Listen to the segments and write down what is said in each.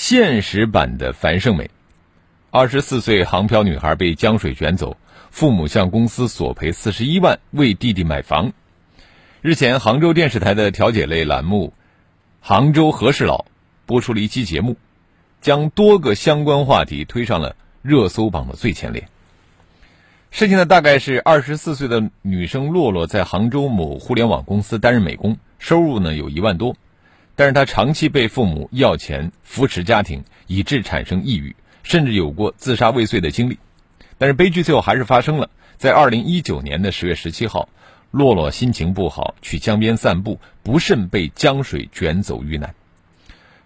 现实版的樊胜美，二十四岁杭漂女孩被江水卷走。父母向公司索赔四十一万为弟弟买房。日前，杭州电视台的调解类栏目《杭州和事佬》播出了一期节目，将多个相关话题推上了热搜榜的最前列。事情呢，大概是二十四岁的女生洛洛在杭州某互联网公司担任美工，收入呢有一万多，但是他长期被父母要钱扶持家庭，以致产生抑郁，甚至有过自杀未遂的经历。但是悲剧最后还是发生了。在二零一九年的十月十七号，洛洛心情不好，去江边散步，不慎被江水卷走遇难。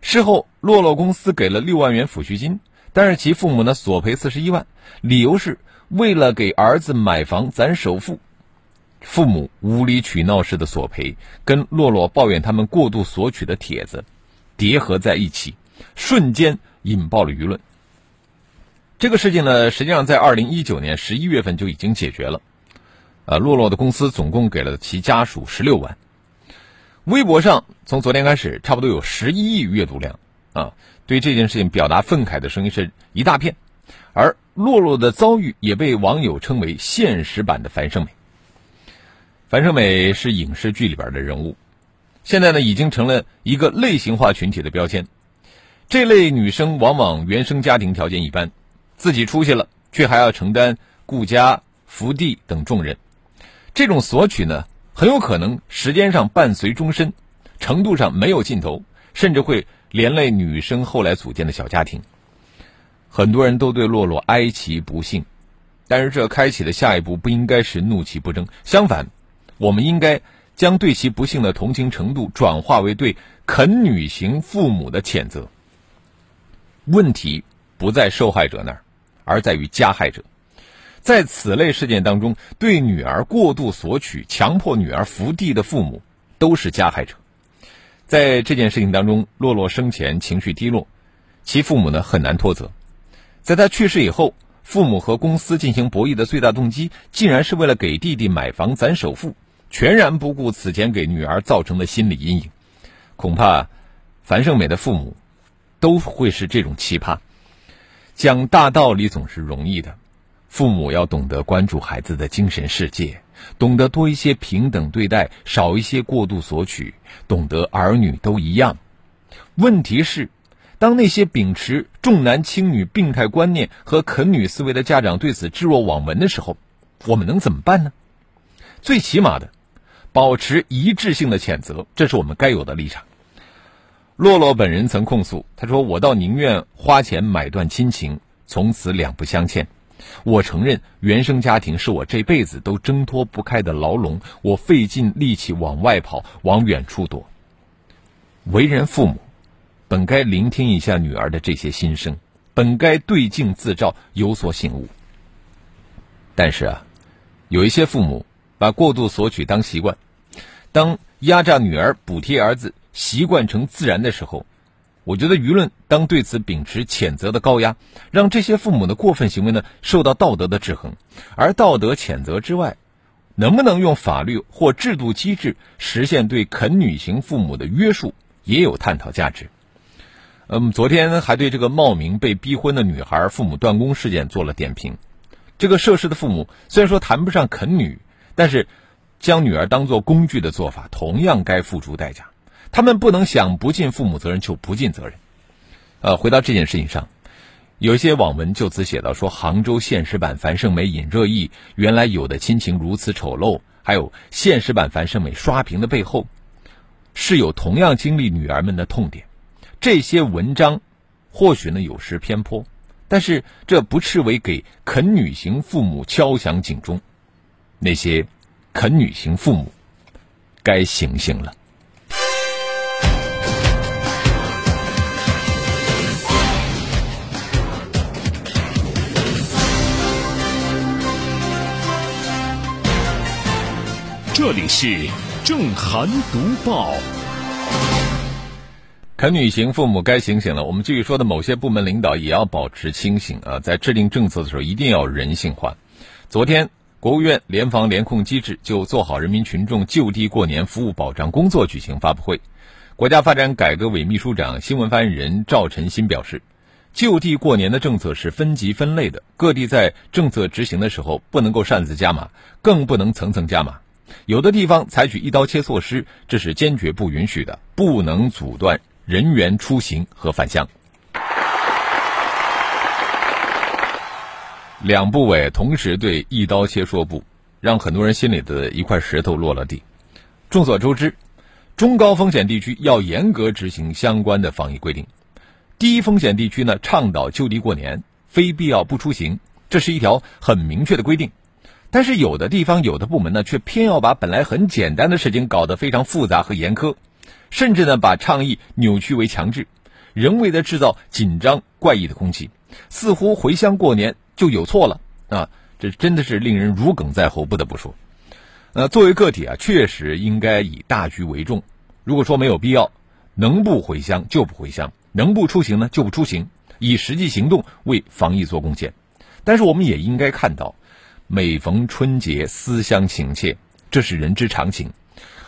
事后，洛洛公司给了六万元抚恤金，但是其父母呢索赔四十一万，理由是为了给儿子买房攒首付。父母无理取闹式的索赔，跟洛洛抱怨他们过度索取的帖子叠合在一起，瞬间引爆了舆论。这个事情呢，实际上在二零一九年十一月份就已经解决了。呃，洛洛的公司总共给了其家属十六万。微博上从昨天开始，差不多有十一亿阅读量啊，对这件事情表达愤慨的声音是一大片。而洛洛的遭遇也被网友称为现实版的樊胜美。樊胜美是影视剧里边的人物，现在呢已经成了一个类型化群体的标签。这类女生往往原生家庭条件一般。自己出息了，却还要承担顾家、扶弟等重任，这种索取呢，很有可能时间上伴随终身，程度上没有尽头，甚至会连累女生后来组建的小家庭。很多人都对洛洛哀其不幸，但是这开启的下一步不应该是怒其不争，相反，我们应该将对其不幸的同情程度转化为对啃女型父母的谴责。问题不在受害者那儿。而在于加害者，在此类事件当中，对女儿过度索取、强迫女儿伏地的父母都是加害者。在这件事情当中，洛洛生前情绪低落，其父母呢很难脱责。在他去世以后，父母和公司进行博弈的最大动机，竟然是为了给弟弟买房攒首付，全然不顾此前给女儿造成的心理阴影。恐怕樊胜美的父母都会是这种奇葩。讲大道理总是容易的，父母要懂得关注孩子的精神世界，懂得多一些平等对待，少一些过度索取，懂得儿女都一样。问题是，当那些秉持重男轻女病态观念和啃女思维的家长对此置若罔闻的时候，我们能怎么办呢？最起码的，保持一致性的谴责，这是我们该有的立场。洛洛本人曾控诉，他说：“我倒宁愿花钱买断亲情，从此两不相欠。我承认原生家庭是我这辈子都挣脱不开的牢笼，我费尽力气往外跑，往远处躲。为人父母，本该聆听一下女儿的这些心声，本该对镜自照，有所醒悟。但是啊，有一些父母把过度索取当习惯，当压榨女儿、补贴儿子。”习惯成自然的时候，我觉得舆论当对此秉持谴责的高压，让这些父母的过分行为呢受到道德的制衡。而道德谴责之外，能不能用法律或制度机制实现对啃女型父母的约束，也有探讨价值。嗯，昨天还对这个冒名被逼婚的女孩父母断供事件做了点评。这个涉事的父母虽然说谈不上啃女，但是将女儿当作工具的做法，同样该付出代价。他们不能想不尽父母责任就不尽责任。呃，回到这件事情上，有些网文就此写到说，杭州现实版樊胜美引热议，原来有的亲情如此丑陋，还有现实版樊胜美刷屏的背后，是有同样经历女儿们的痛点。这些文章或许呢有失偏颇，但是这不斥为给啃女型父母敲响警钟。那些肯女型父母该醒醒了。这里是正韩独报肯女型父母该醒醒了我们继续说的某些部门领导也要保持清醒啊在制定政策的时候一定要人性化。昨天国务院联防联控机制就做好人民群众就地过年服务保障工作举行发布会。国家发展改革委秘书长、新闻发言人赵晨新表示，就地过年的政策是分级分类的，各地在政策执行的时候不能够擅自加码，更不能层层加码。有的地方采取一刀切措施，这是坚决不允许的，不能阻断。人员出行和返乡，两部委同时对一刀切说不，让很多人心里的一块石头落了地。众所周知，中高风险地区要严格执行相关的防疫规定，低风险地区呢倡导就地过年，非必要不出行，这是一条很明确的规定。但是有的地方、有的部门呢，却偏要把本来很简单的事情搞得非常复杂和严苛。甚至呢，把倡议扭曲为强制，人为的制造紧张怪异的空气，似乎回乡过年就有错了啊！这真的是令人如鲠在喉，不得不说。呃，作为个体啊，确实应该以大局为重。如果说没有必要，能不回乡就不回乡，能不出行呢就不出行，以实际行动为防疫做贡献。但是我们也应该看到，每逢春节思乡情切，这是人之常情。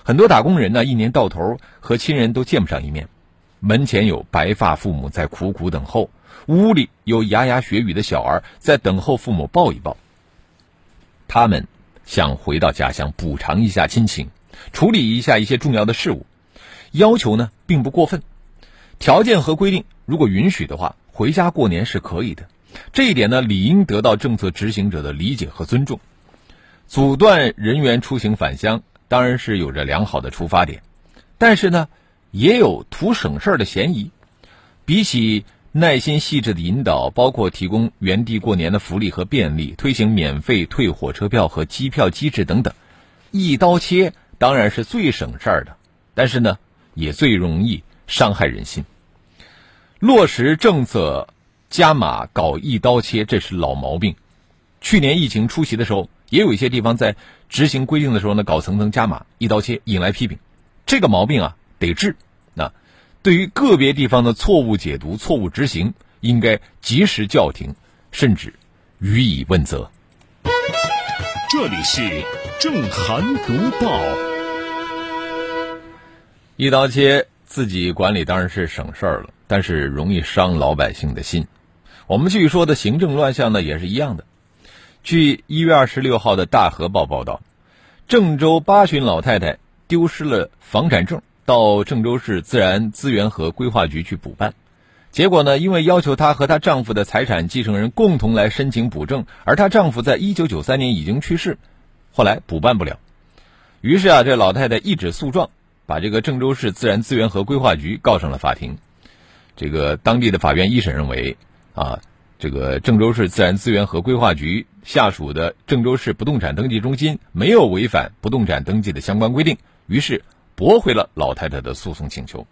很多打工人呢，一年到头和亲人都见不上一面，门前有白发父母在苦苦等候，屋里有牙牙学语的小儿在等候父母抱一抱。他们想回到家乡补偿一下亲情，处理一下一些重要的事务，要求呢并不过分，条件和规定如果允许的话，回家过年是可以的。这一点呢，理应得到政策执行者的理解和尊重。阻断人员出行返乡。当然是有着良好的出发点，但是呢，也有图省事儿的嫌疑。比起耐心细致的引导，包括提供原地过年的福利和便利，推行免费退火车票和机票机制等等，一刀切当然是最省事儿的，但是呢，也最容易伤害人心。落实政策加码搞一刀切，这是老毛病。去年疫情初期的时候。也有一些地方在执行规定的时候呢，搞层层加码、一刀切，引来批评。这个毛病啊，得治。那对于个别地方的错误解读、错误执行，应该及时叫停，甚至予以问责。这里是正涵读报。一刀切，自己管理当然是省事儿了，但是容易伤老百姓的心。我们继续说的行政乱象呢，也是一样的。据一月二十六号的大河报报道，郑州八旬老太太丢失了房产证，到郑州市自然资源和规划局去补办，结果呢，因为要求她和她丈夫的财产继承人共同来申请补证，而她丈夫在一九九三年已经去世，后来补办不了，于是啊，这老太太一纸诉状，把这个郑州市自然资源和规划局告上了法庭，这个当地的法院一审认为，啊。这个郑州市自然资源和规划局下属的郑州市不动产登记中心没有违反不动产登记的相关规定，于是驳回了老太太的诉讼请求。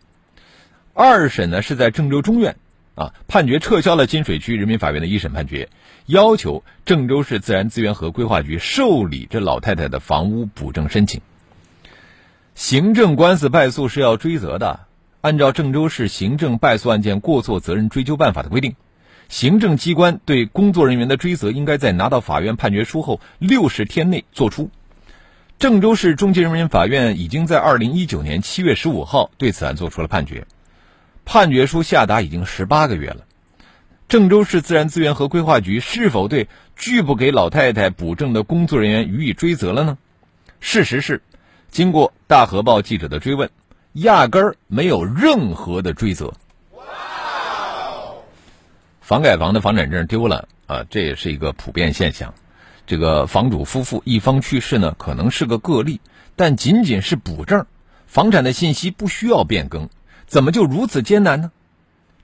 二审呢是在郑州中院，啊，判决撤销了金水区人民法院的一审判决，要求郑州市自然资源和规划局受理这老太太的房屋补证申请。行政官司败诉是要追责的，按照郑州市行政败诉案件过错责任追究办法的规定。行政机关对工作人员的追责，应该在拿到法院判决书后六十天内作出。郑州市中级人民法院已经在二零一九年七月十五号对此案作出了判决，判决书下达已经十八个月了。郑州市自然资源和规划局是否对拒不给老太太补证的工作人员予以追责了呢？事实是，经过大河报记者的追问，压根儿没有任何的追责。房改房的房产证丢了啊，这也是一个普遍现象。这个房主夫妇一方去世呢，可能是个个例，但仅仅是补证，房产的信息不需要变更，怎么就如此艰难呢？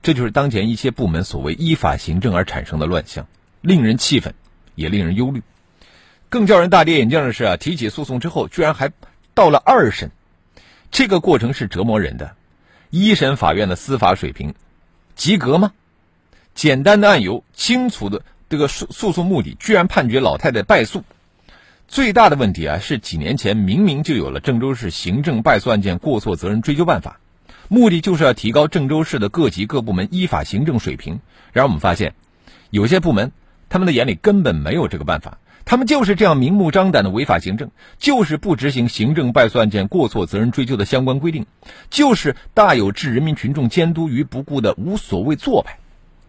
这就是当前一些部门所谓依法行政而产生的乱象，令人气愤，也令人忧虑。更叫人大跌眼镜的是啊，提起诉讼之后，居然还到了二审，这个过程是折磨人的。一审法院的司法水平及格吗？简单的案由，清楚的这个诉诉讼目的，居然判决老太太败诉。最大的问题啊，是几年前明明就有了郑州市行政败诉案件过错责任追究办法，目的就是要提高郑州市的各级各部门依法行政水平。然而我们发现，有些部门他们的眼里根本没有这个办法，他们就是这样明目张胆的违法行政，就是不执行行政败诉案件过错责任追究的相关规定，就是大有置人民群众监督于不顾的无所谓做派，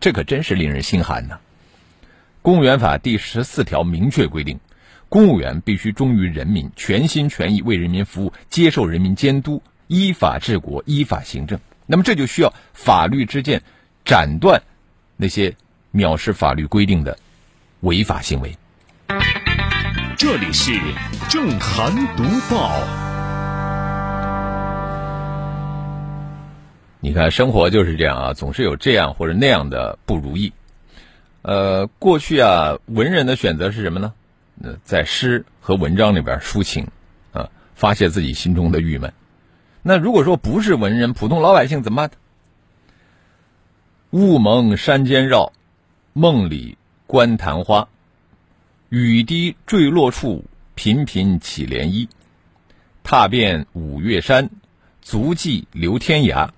这可真是令人心寒呐！公务员法第十四条明确规定。公务员必须忠于人民，全心全意为人民服务，接受人民监督，依法治国，依法行政。那么这就需要法律之剑斩断那些藐视法律规定的违法行为。这里是正涵读报。你看，生活就是这样啊，总是有这样或者那样的不如意。呃，过去啊，文人的选择是什么呢？在诗和文章里边抒情，啊，发泄自己心中的郁闷。那如果说不是文人，普通老百姓怎么办？雾蒙山间绕，梦里观昙花。雨滴坠落处，频频起涟漪。踏遍五岳山，足迹流天涯。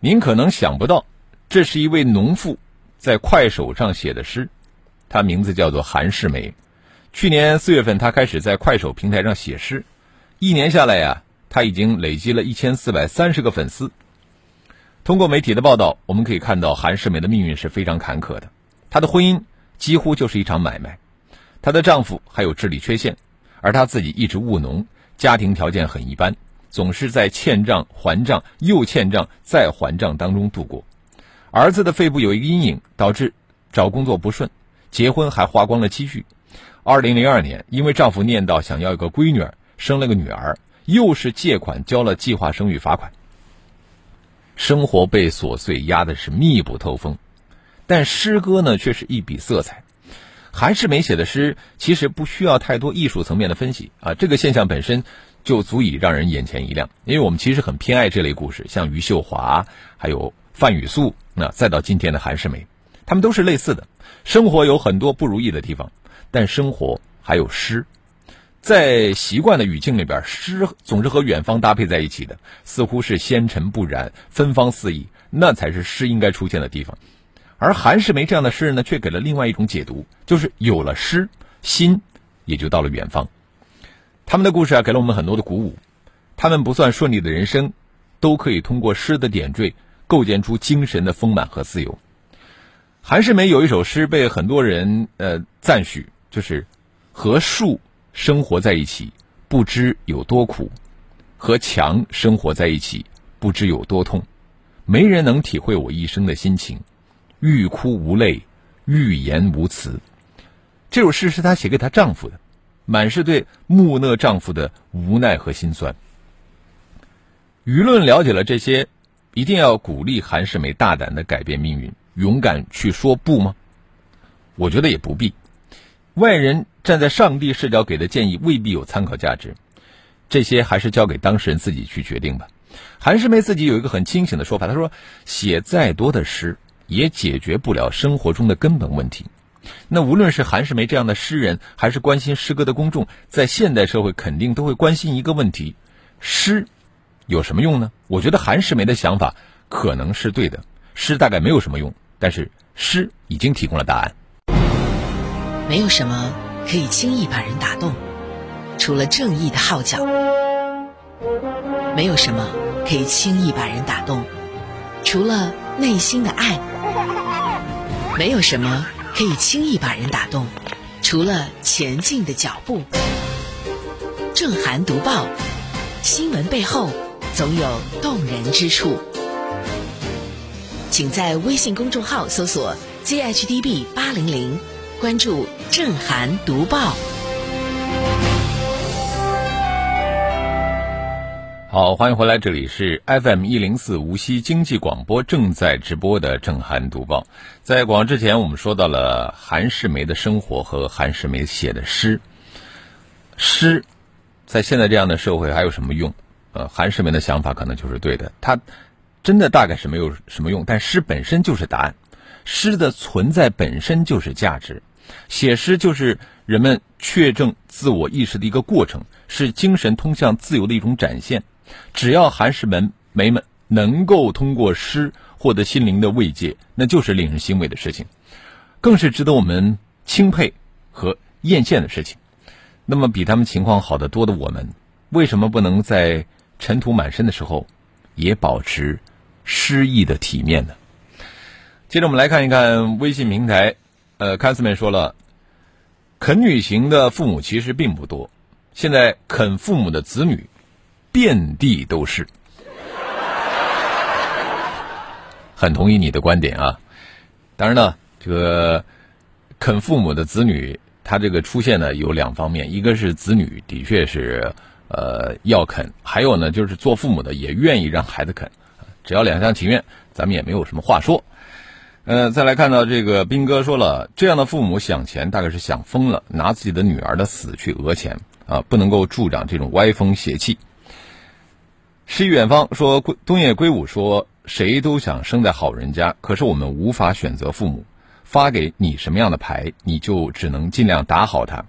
您可能想不到，这是一位农妇在快手上写的诗，她名字叫做韩世梅。去年四月份，他开始在快手平台上写诗，一年下来呀，他已经累积了一千四百三十个粉丝。通过媒体的报道，我们可以看到韩世梅的命运是非常坎坷的。她的婚姻几乎就是一场买卖，她的丈夫还有智力缺陷，而她自己一直务农，家庭条件很一般，总是在欠账还账又欠账再还账当中度过。儿子的肺部有一个阴影，导致找工作不顺，结婚还花光了积蓄。二零零二年，因为丈夫念叨想要一个闺女儿，生了个女儿，又是借款交了计划生育罚款，生活被琐碎压的是密不透风。但诗歌呢，却是一笔色彩。韩世美写的诗其实不需要太多艺术层面的分析啊，这个现象本身就足以让人眼前一亮。因为我们其实很偏爱这类故事，像余秀华，还有范雨素，那再到今天的韩世美，他们都是类似的，生活有很多不如意的地方。但生活还有诗，在习惯的语境里边，诗总是和远方搭配在一起的，似乎是纤尘不染、芬芳四溢，那才是诗应该出现的地方。而韩世梅这样的诗人呢，却给了另外一种解读，就是有了诗，心也就到了远方。他们的故事啊，给了我们很多的鼓舞。他们不算顺利的人生，都可以通过诗的点缀，构建出精神的丰满和自由。韩世梅有一首诗被很多人呃赞许。就是和树生活在一起，不知有多苦；和墙生活在一起，不知有多痛。没人能体会我一生的心情，欲哭无泪，欲言无词。这首诗是她写给她丈夫的，满是对木讷丈夫的无奈和心酸。舆论了解了这些，一定要鼓励韩世美大胆的改变命运，勇敢去说不吗？我觉得也不必。外人站在上帝视角给的建议未必有参考价值，这些还是交给当事人自己去决定吧。韩世梅自己有一个很清醒的说法，他说：“写再多的诗也解决不了生活中的根本问题。”那无论是韩世梅这样的诗人，还是关心诗歌的公众，在现代社会肯定都会关心一个问题：诗有什么用呢？我觉得韩世梅的想法可能是对的，诗大概没有什么用，但是诗已经提供了答案。没有什么可以轻易把人打动，除了正义的号角；没有什么可以轻易把人打动，除了内心的爱；没有什么可以轻易把人打动，除了前进的脚步。正涵读报，新闻背后总有动人之处。请在微信公众号搜索 “zhdb 八零零”。关注正涵读报。好，欢迎回来，这里是 FM 一零四无锡经济广播正在直播的正涵读报。在广之前，我们说到了韩世梅的生活和韩世梅写的诗。诗在现在这样的社会还有什么用？呃，韩世梅的想法可能就是对的，他真的大概是没有什么用，但诗本身就是答案，诗的存在本身就是价值。写诗就是人们确证自我意识的一个过程，是精神通向自由的一种展现。只要韩氏门梅们能够通过诗获得心灵的慰藉，那就是令人欣慰的事情，更是值得我们钦佩和艳羡的事情。那么，比他们情况好得多的我们，为什么不能在尘土满身的时候，也保持诗意的体面呢？接着，我们来看一看微信平台。呃，看斯曼说了，啃女型的父母其实并不多，现在啃父母的子女遍地都是。很同意你的观点啊！当然呢，这个啃父母的子女，他这个出现呢有两方面，一个是子女的确是呃要啃，还有呢就是做父母的也愿意让孩子啃，只要两厢情愿，咱们也没有什么话说。呃，再来看到这个兵哥说了，这样的父母想钱大概是想疯了，拿自己的女儿的死去讹钱啊，不能够助长这种歪风邪气。诗远方说，东野圭吾说，谁都想生在好人家，可是我们无法选择父母，发给你什么样的牌，你就只能尽量打好它。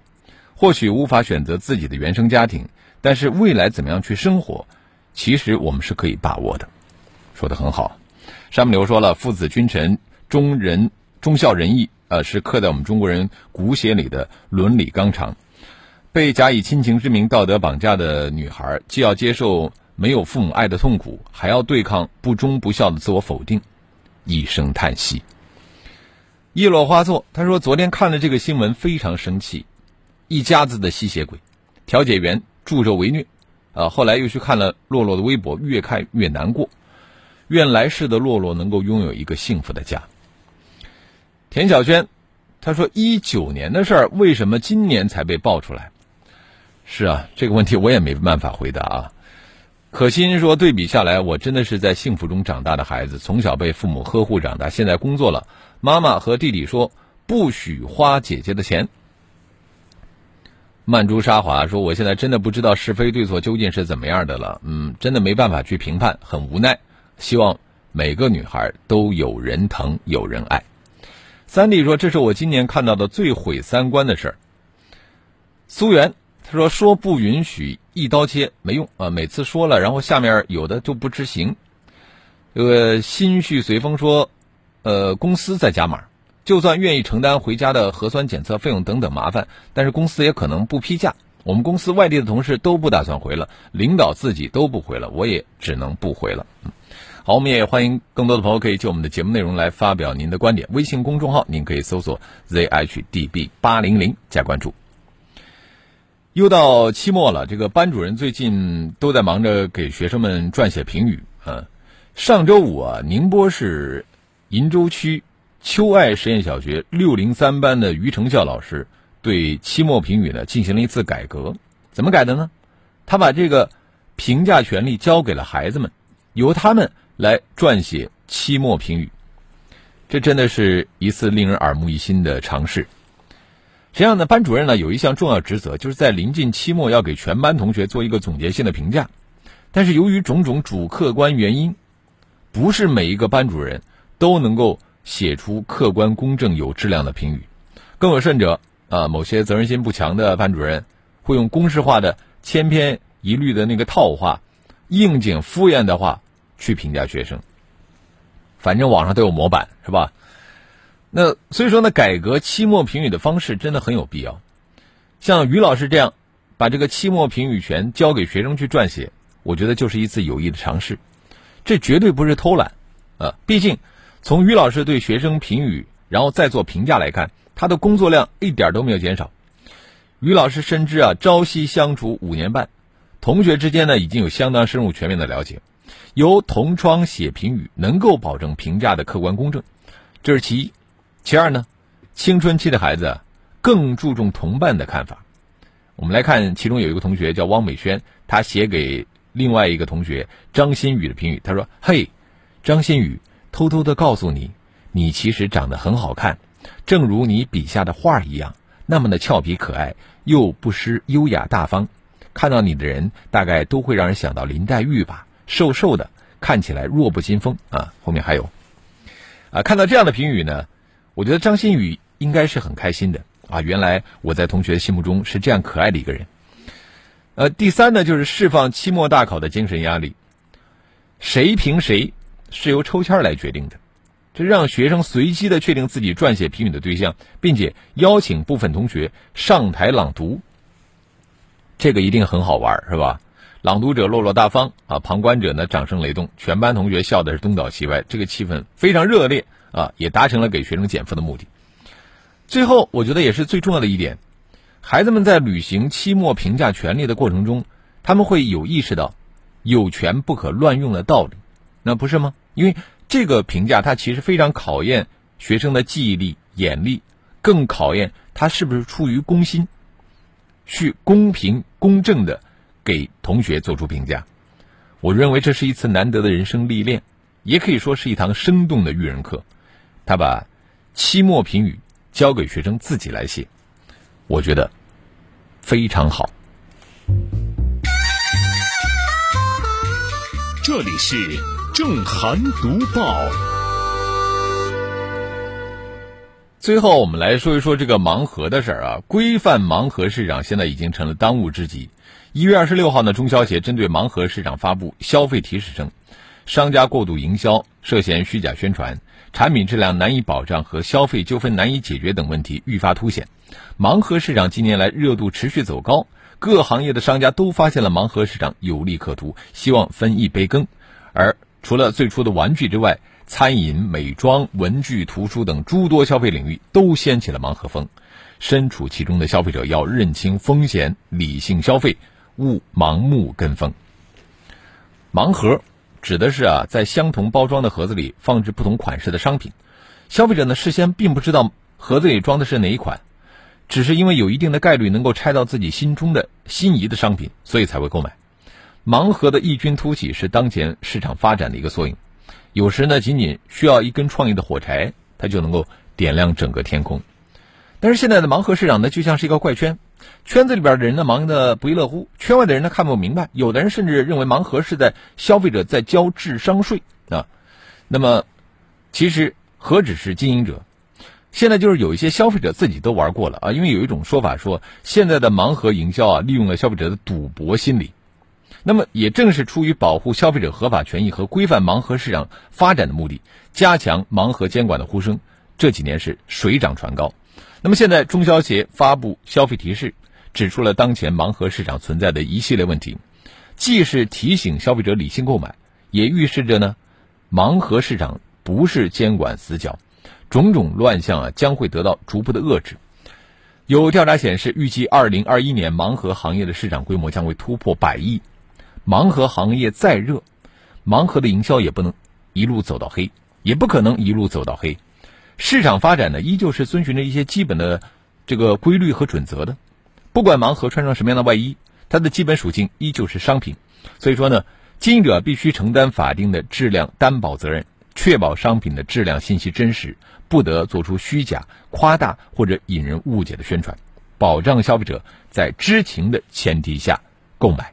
或许无法选择自己的原生家庭，但是未来怎么样去生活，其实我们是可以把握的。说的很好，山姆刘说了，父子君臣。忠仁、忠孝仁义，呃，是刻在我们中国人骨血里的伦理纲常。被假以亲情之名道德绑架的女孩，既要接受没有父母爱的痛苦，还要对抗不忠不孝的自我否定，一声叹息。一落花错，他说昨天看了这个新闻，非常生气。一家子的吸血鬼，调解员助纣为虐，啊，后来又去看了洛洛的微博，越看越难过。愿来世的洛洛能够拥有一个幸福的家。田小轩，他说：“一九年的事儿，为什么今年才被爆出来？”是啊，这个问题我也没办法回答啊。可心说：“对比下来，我真的是在幸福中长大的孩子，从小被父母呵护长大，现在工作了，妈妈和弟弟说不许花姐姐的钱。”曼珠沙华说：“我现在真的不知道是非对错究竟是怎么样的了，嗯，真的没办法去评判，很无奈。希望每个女孩都有人疼，有人爱。”三弟说：“这是我今年看到的最毁三观的事儿。”苏源他说：“说不允许一刀切没用啊，每次说了，然后下面有的就不执行。”这个心绪随风说：“呃，公司在加码，就算愿意承担回家的核酸检测费用等等麻烦，但是公司也可能不批假。我们公司外地的同事都不打算回了，领导自己都不回了，我也只能不回了。”好，我们也欢迎更多的朋友可以就我们的节目内容来发表您的观点。微信公众号您可以搜索 zhdb 八零零加关注。又到期末了，这个班主任最近都在忙着给学生们撰写评语啊。上周五啊，宁波市鄞州区秋爱实验小学六零三班的于成孝老师对期末评语呢进行了一次改革。怎么改的呢？他把这个评价权利交给了孩子们，由他们。来撰写期末评语，这真的是一次令人耳目一新的尝试。实际上呢，班主任呢有一项重要职责，就是在临近期末要给全班同学做一个总结性的评价。但是由于种种主客观原因，不是每一个班主任都能够写出客观公正有质量的评语。更有甚者啊，某些责任心不强的班主任会用公式化的千篇一律的那个套话，应景敷衍的话。去评价学生，反正网上都有模板，是吧？那所以说呢，改革期末评语的方式真的很有必要。像于老师这样，把这个期末评语权交给学生去撰写，我觉得就是一次有益的尝试。这绝对不是偷懒啊！毕竟从于老师对学生评语，然后再做评价来看，他的工作量一点都没有减少。于老师深知啊，朝夕相处五年半，同学之间呢已经有相当深入全面的了解。由同窗写评语，能够保证评价的客观公正，这是其一。其二呢，青春期的孩子更注重同伴的看法。我们来看，其中有一个同学叫汪美轩，他写给另外一个同学张馨予的评语，他说：“嘿，张馨予，偷偷的告诉你，你其实长得很好看，正如你笔下的画一样，那么的俏皮可爱，又不失优雅大方。看到你的人，大概都会让人想到林黛玉吧。”瘦瘦的，看起来弱不禁风啊！后面还有，啊，看到这样的评语呢，我觉得张馨予应该是很开心的，啊，原来我在同学心目中是这样可爱的一个人。呃，第三呢，就是释放期末大考的精神压力。谁评谁是由抽签来决定的，这让学生随机的确定自己撰写评语的对象，并且邀请部分同学上台朗读。这个一定很好玩，是吧？朗读者落落大方啊，旁观者呢掌声雷动，全班同学笑的是东倒西歪，这个气氛非常热烈啊，也达成了给学生减负的目的。最后，我觉得也是最重要的一点。孩子们在履行期末评价权利的过程中，他们会有意识到有权不可乱用的道理，那不是吗？因为这个评价它其实非常考验学生的记忆力、眼力，更考验他是不是出于公心，去公平公正的给同学做出评价。我认为这是一次难得的人生历练，也可以说是一堂生动的育人课。他把期末评语交给学生自己来写。我觉得非常好。这里是正涵读报。最后，我们来说一说这个盲盒的事儿啊。规范盲盒市场现在已经成了当务之急。一月二十六号呢，中消协针对盲盒市场发布消费提示称，商家过度营销、涉嫌虚假宣传、产品质量难以保障和消费纠纷难以解决等问题愈发凸显。盲盒市场近年来热度持续走高，各行业的商家都发现了盲盒市场有利可图，希望分一杯羹。而除了最初的玩具之外，餐饮、美妆、文具、图书等诸多消费领域都掀起了盲盒风。身处其中的消费者要认清风险，理性消费，勿盲目跟风。盲盒指的是啊，在相同包装的盒子里放置不同款式的商品，消费者呢事先并不知道盒子里装的是哪一款。只是因为有一定的概率能够拆到自己心中的心仪的商品，所以才会购买。盲盒的异军突起是当前市场发展的一个缩影。有时呢，仅仅需要一根创意的火柴，它就能够点亮整个天空。但是现在的盲盒市场呢，就像是一个怪圈，圈子里边的人呢忙得不亦乐乎，圈外的人呢看不明白。有的人甚至认为盲盒是在消费者在交智商税啊。那么，其实何止是经营者？现在就是有一些消费者自己都玩过了啊，因为有一种说法说，现在的盲盒营销啊，利用了消费者的赌博心理。那么，也正是出于保护消费者合法权益和规范盲盒市场发展的目的，加强盲盒监管的呼声，这几年是水涨船高。那么，现在中消协发布消费提示，指出了当前盲盒市场存在的一系列问题，既是提醒消费者理性购买，也预示着呢，盲盒市场不是监管死角。种种乱象啊，将会得到逐步的遏制。有调查显示，预计二零二一年盲盒行业的市场规模将会突破百亿。盲盒行业再热，盲盒的营销也不能一路走到黑，也不可能一路走到黑。市场发展呢，依旧是遵循着一些基本的这个规律和准则的。不管盲盒穿上什么样的外衣，它的基本属性依旧是商品。所以说呢，经营者必须承担法定的质量担保责任。确保商品的质量信息真实，不得做出虚假、夸大或者引人误解的宣传，保障消费者在知情的前提下购买。